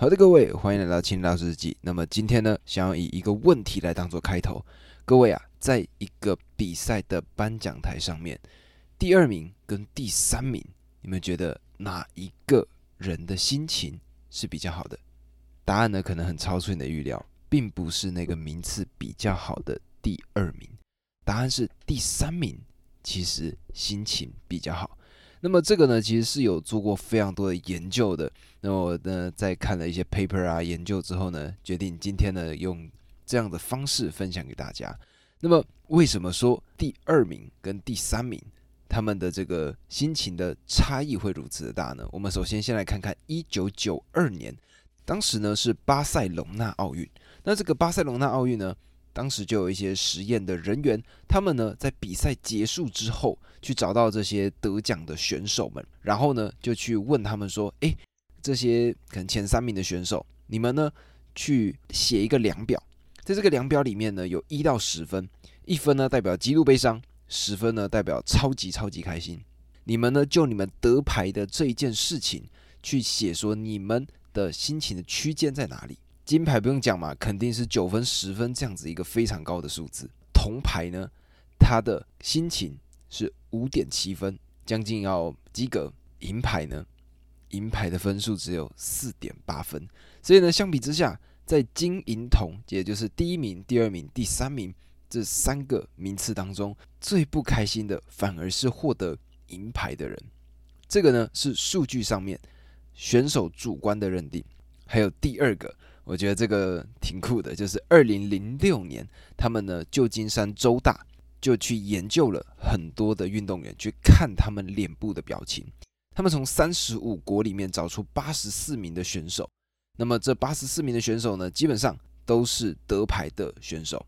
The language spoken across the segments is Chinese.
好的，各位，欢迎来到青老师日记。那么今天呢，想要以一个问题来当做开头。各位啊，在一个比赛的颁奖台上面，第二名跟第三名，你们觉得哪一个人的心情是比较好的？答案呢，可能很超出你的预料，并不是那个名次比较好的第二名，答案是第三名，其实心情比较好。那么这个呢，其实是有做过非常多的研究的。那我呢，在看了一些 paper 啊研究之后呢，决定今天呢用这样的方式分享给大家。那么为什么说第二名跟第三名他们的这个心情的差异会如此的大呢？我们首先先来看看一九九二年，当时呢是巴塞隆纳奥运。那这个巴塞隆纳奥运呢？当时就有一些实验的人员，他们呢在比赛结束之后，去找到这些得奖的选手们，然后呢就去问他们说：“诶，这些可能前三名的选手，你们呢去写一个量表，在这个量表里面呢有一到十分，一分呢代表极度悲伤，十分呢代表超级超级开心。你们呢就你们得牌的这一件事情去写，说你们的心情的区间在哪里。”金牌不用讲嘛，肯定是九分、十分这样子一个非常高的数字。铜牌呢，他的心情是五点七分，将近要及格。银牌呢，银牌的分数只有四点八分。所以呢，相比之下，在金银铜，也就是第一名、第二名、第三名这三个名次当中，最不开心的反而是获得银牌的人。这个呢，是数据上面选手主观的认定。还有第二个。我觉得这个挺酷的，就是二零零六年，他们呢，旧金山州大就去研究了很多的运动员，去看他们脸部的表情。他们从三十五国里面找出八十四名的选手，那么这八十四名的选手呢，基本上都是得牌的选手。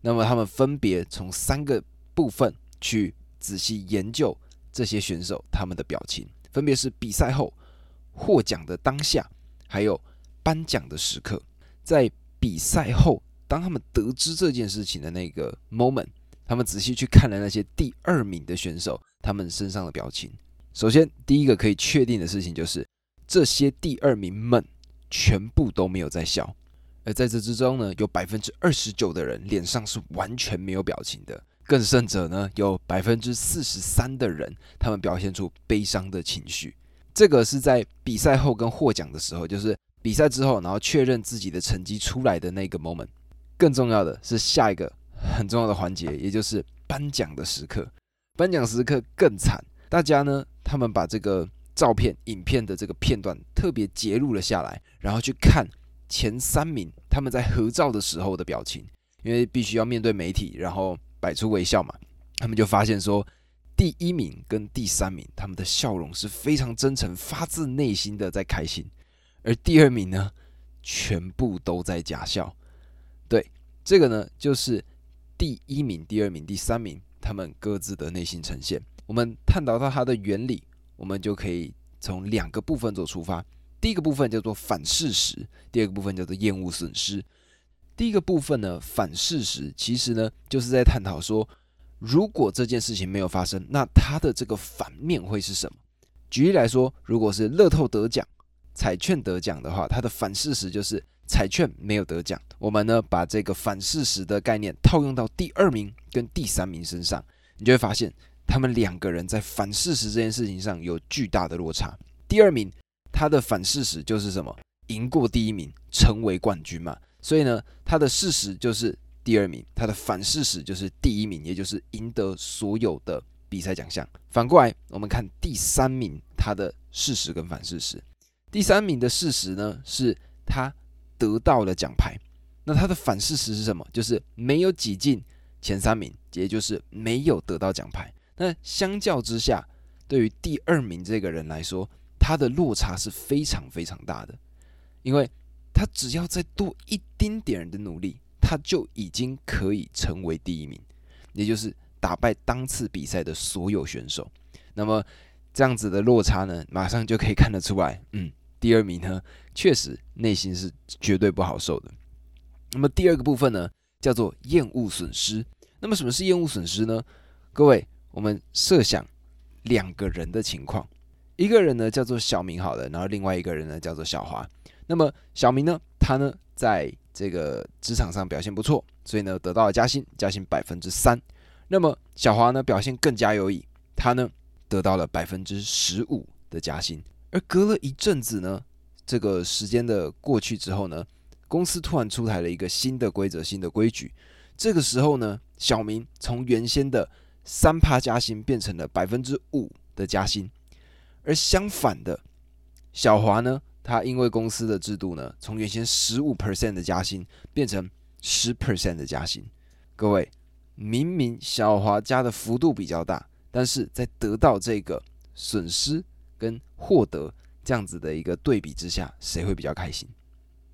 那么他们分别从三个部分去仔细研究这些选手他们的表情，分别是比赛后、获奖的当下，还有。颁奖的时刻，在比赛后，当他们得知这件事情的那个 moment，他们仔细去看了那些第二名的选手他们身上的表情。首先，第一个可以确定的事情就是，这些第二名们全部都没有在笑，而在这之中呢，有百分之二十九的人脸上是完全没有表情的，更甚者呢，有百分之四十三的人他们表现出悲伤的情绪。这个是在比赛后跟获奖的时候，就是。比赛之后，然后确认自己的成绩出来的那个 moment，更重要的是下一个很重要的环节，也就是颁奖的时刻。颁奖时刻更惨，大家呢，他们把这个照片、影片的这个片段特别截录了下来，然后去看前三名他们在合照的时候的表情，因为必须要面对媒体，然后摆出微笑嘛。他们就发现说，第一名跟第三名他们的笑容是非常真诚、发自内心的在开心。而第二名呢，全部都在假笑。对，这个呢，就是第一名、第二名、第三名他们各自的内心呈现。我们探讨到它的原理，我们就可以从两个部分做出发。第一个部分叫做反事实，第二个部分叫做厌恶损失。第一个部分呢，反事实其实呢，就是在探讨说，如果这件事情没有发生，那它的这个反面会是什么？举例来说，如果是乐透得奖。彩券得奖的话，它的反事实就是彩券没有得奖。我们呢把这个反事实的概念套用到第二名跟第三名身上，你就会发现他们两个人在反事实这件事情上有巨大的落差。第二名他的反事实就是什么？赢过第一名，成为冠军嘛。所以呢，他的事实就是第二名，他的反事实就是第一名，也就是赢得所有的比赛奖项。反过来，我们看第三名他的事实跟反事实。第三名的事实呢，是他得到了奖牌。那他的反事实是什么？就是没有挤进前三名，也就是没有得到奖牌。那相较之下，对于第二名这个人来说，他的落差是非常非常大的，因为他只要再多一丁点的努力，他就已经可以成为第一名，也就是打败当次比赛的所有选手。那么这样子的落差呢，马上就可以看得出来，嗯。第二名呢，确实内心是绝对不好受的。那么第二个部分呢，叫做厌恶损失。那么什么是厌恶损失呢？各位，我们设想两个人的情况，一个人呢叫做小明好了，然后另外一个人呢叫做小华。那么小明呢，他呢在这个职场上表现不错，所以呢得到了加薪，加薪百分之三。那么小华呢表现更加优异，他呢得到了百分之十五的加薪。而隔了一阵子呢，这个时间的过去之后呢，公司突然出台了一个新的规则、新的规矩。这个时候呢，小明从原先的三趴加薪变成了百分之五的加薪，而相反的，小华呢，他因为公司的制度呢，从原先十五 percent 的加薪变成十 percent 的加薪。各位，明明小华加的幅度比较大，但是在得到这个损失跟获得这样子的一个对比之下，谁会比较开心？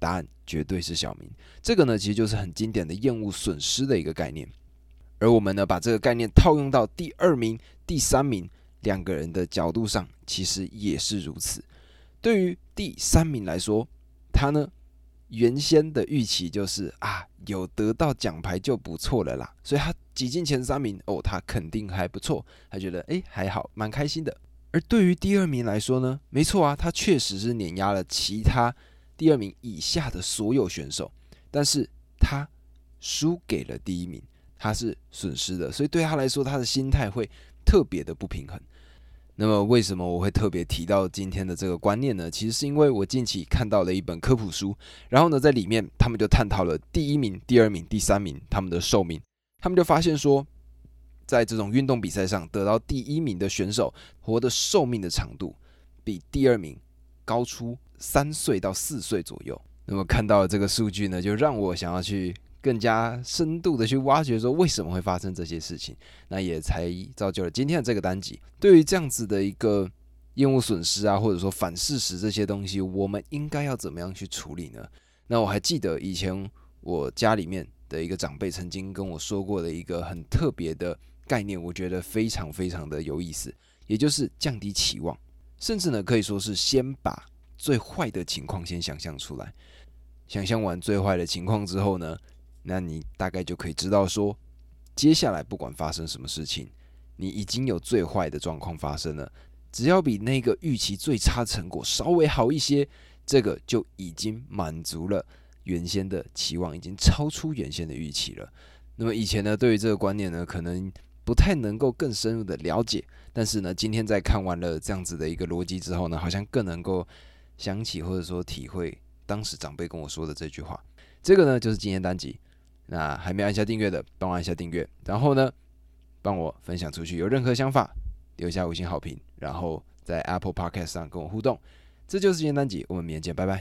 答案绝对是小明。这个呢，其实就是很经典的厌恶损失的一个概念。而我们呢，把这个概念套用到第二名、第三名两个人的角度上，其实也是如此。对于第三名来说，他呢原先的预期就是啊，有得到奖牌就不错了啦，所以他挤进前三名哦，他肯定还不错，他觉得诶还好，蛮开心的。而对于第二名来说呢，没错啊，他确实是碾压了其他第二名以下的所有选手，但是他输给了第一名。他是损失的，所以对他来说，他的心态会特别的不平衡。那么，为什么我会特别提到今天的这个观念呢？其实是因为我近期看到了一本科普书，然后呢，在里面他们就探讨了第一名、第二名、第三名他们的寿命。他们就发现说，在这种运动比赛上得到第一名的选手活的寿命的长度，比第二名高出三岁到四岁左右。那么看到了这个数据呢，就让我想要去。更加深度的去挖掘说为什么会发生这些事情，那也才造就了今天的这个单集。对于这样子的一个厌恶损失啊，或者说反事实这些东西，我们应该要怎么样去处理呢？那我还记得以前我家里面的一个长辈曾经跟我说过的一个很特别的概念，我觉得非常非常的有意思，也就是降低期望，甚至呢可以说是先把最坏的情况先想象出来，想象完最坏的情况之后呢？那你大概就可以知道说，接下来不管发生什么事情，你已经有最坏的状况发生了，只要比那个预期最差成果稍微好一些，这个就已经满足了原先的期望，已经超出原先的预期了。那么以前呢，对于这个观念呢，可能不太能够更深入的了解，但是呢，今天在看完了这样子的一个逻辑之后呢，好像更能够想起或者说体会当时长辈跟我说的这句话。这个呢，就是今天单集。那还没按下订阅的，帮我按下订阅，然后呢，帮我分享出去。有任何想法，留下五星好评，然后在 Apple Podcast 上跟我互动。这就是今天单集，我们明天见，拜拜。